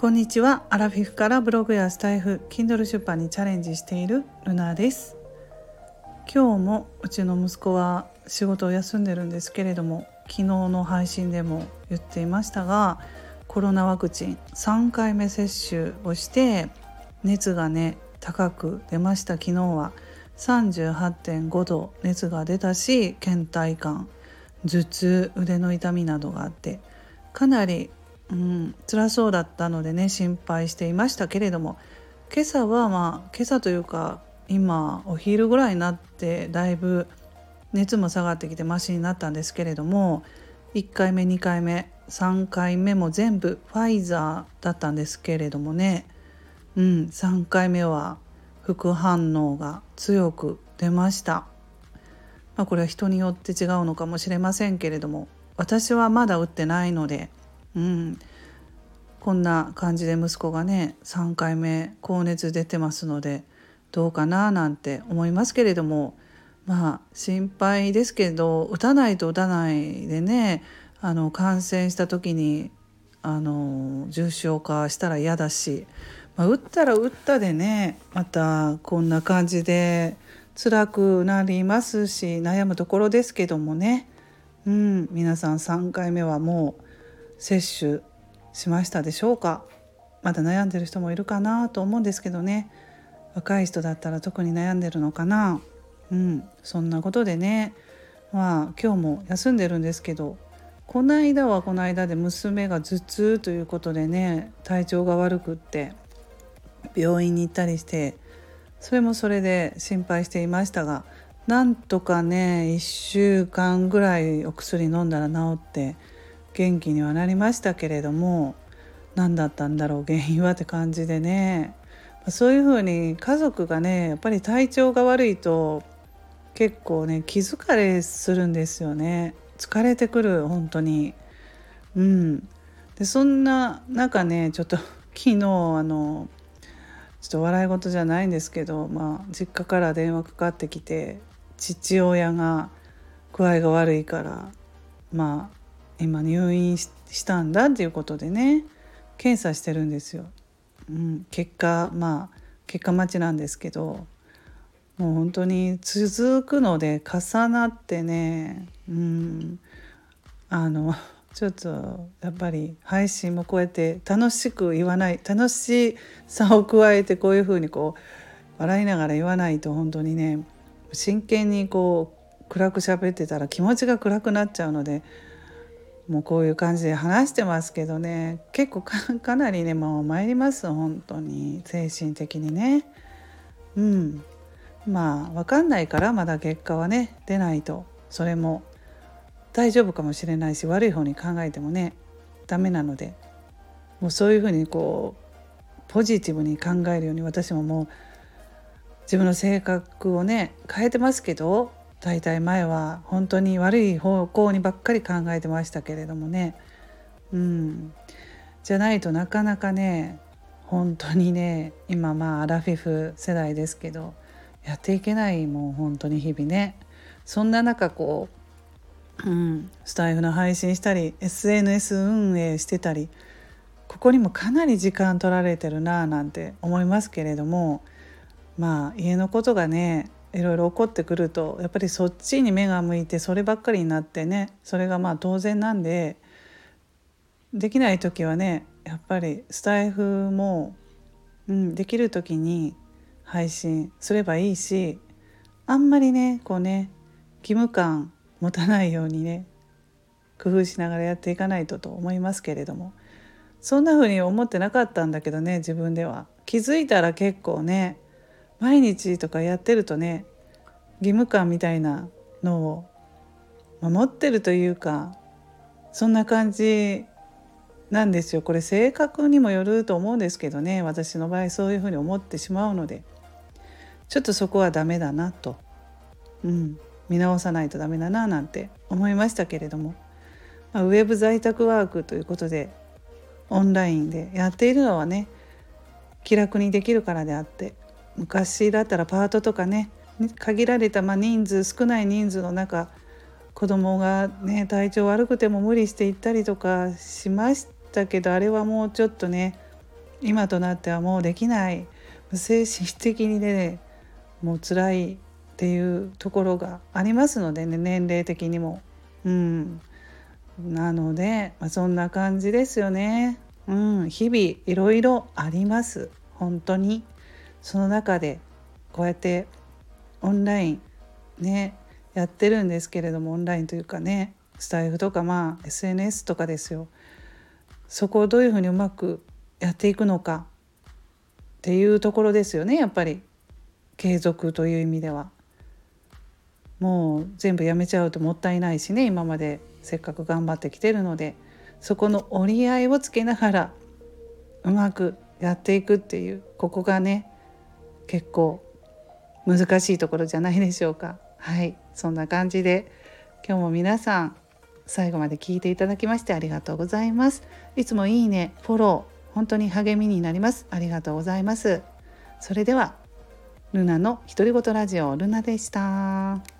こんにちは。アラフィフからブログやスタイフ Kindle 出版にチャレンジしているルナです。今日もうちの息子は仕事を休んでるんですけれども昨日の配信でも言っていましたがコロナワクチン3回目接種をして熱がね高く出ました。昨日は38.5度熱が出たし倦怠感頭痛腕の痛みなどがあってかなりうん、辛そうだったのでね心配していましたけれども今朝はまあ今朝というか今お昼ぐらいになってだいぶ熱も下がってきてマシになったんですけれども1回目2回目3回目も全部ファイザーだったんですけれどもねうん3回目は副反応が強く出ました。まあ、これは人によって違うのかもしれませんけれども私はまだ打ってないのでうん、こんな感じで息子がね3回目高熱出てますのでどうかななんて思いますけれどもまあ心配ですけど打たないと打たないでねあの感染した時にあの重症化したら嫌だし、まあ、打ったら打ったでねまたこんな感じで辛くなりますし悩むところですけどもね、うん、皆さん3回目はもう接種しましたでしょうか？まだ悩んでる人もいるかなと思うんですけどね。若い人だったら特に悩んでるのかな？うんそんなことでね。まあ今日も休んでるんですけどこの間はこの間で娘が頭痛ということでね体調が悪くって病院に行ったりしてそれもそれで心配していましたがなんとかね1週間ぐらいお薬飲んだら治って元気にはなりましたけれども何だったんだろう原因はって感じでね。そういうふうに家族がねやっぱり体調が悪いと結構ね気疲れするんですよね。疲れてくる本当に。うん。でそんな中ねちょっと昨日あのちょっと笑い事じゃないんですけど、まあ、実家から電話かかってきて父親が具合が悪いからまあ今入院したんだっていうことでね。検査してるんですよ。うん、結果まあ結果待ちなんですけどもう本当に続くので重なってね、うん、あのちょっとやっぱり配信もこうやって楽しく言わない楽しさを加えてこういうふうにこう笑いながら言わないと本当にね真剣にこう暗く喋ってたら気持ちが暗くなっちゃうのでもうこういう感じで話してますけどね。結構かなりねもう参ります本当に。精神的にね。うん。まあ分かんないからまだ結果はね出ないと。それも大丈夫かもしれないし悪い方に考えてもねダメなので。もうそういうふうにこうポジティブに考えるように私ももう自分の性格をね変えてますけど大体前は本当に悪い方向にばっかり考えてましたけれどもね。うん。じゃないとなかなかね本当にね今まあアラフィフ世代ですけどやっていけないもう本当に日々ね。そんな中こう、うん、スタイフの配信したり SNS 運営してたりここにもかなり時間取られてるなぁなんて思いますけれどもまあ家のことがねいろいろ起こってくるとやっぱりそっちに目が向いてそればっかりになってねそれがまあ当然なんでできない時はねやっぱりスタイフも、うん、できる時に配信すればいいしあんまりねこうね義務感持たないようにね工夫しながらやっていかないとと思いますけれどもそんな風に思ってなかったんだけどね自分では。気づいたら結構ね毎日とかやってるとね義務感みたいなのを守ってるというかそんな感じなんですよ。これ性格にもよると思うんですけどね。私の場合そういうふうに思ってしまうので。ちょっとそこはダメだなと、うん、見直さないとダメだななんて思いましたけれども、まあ、ウェブ在宅ワークということでオンラインでやっているのはね気楽にできるからであって昔だったらパートとかね限られたま人数少ない人数の中子供がね体調悪くても無理して行ったりとかしましたけどあれはもうちょっとね今となってはもうできない。精神的にねもう辛いっていうところがありますのでね年齢的にも。うん、なので、まあ、そんな感じですよね。うん、日々いろいろあります。本当に。その中でこうやってオンラインねやってるんですけれどもオンラインというかねスタイフとかまあ SNS とかですよ。そこをどういうふうにうまくやっていくのかっていうところですよねやっぱり。継続という意味では。もう全部やめちゃうともったいないしね今までせっかく頑張ってきてるので。そこの折り合いをつけながらうまくやっていくっていうここがね結構難しいところじゃないでしょうか。はい。そんな感じで今日も皆さん最後まで聞いていただきましてありがとうございます。いつもいいねフォロー本当に励みになります。ありがとうございます。それではルナの独り言ラジオルナでした。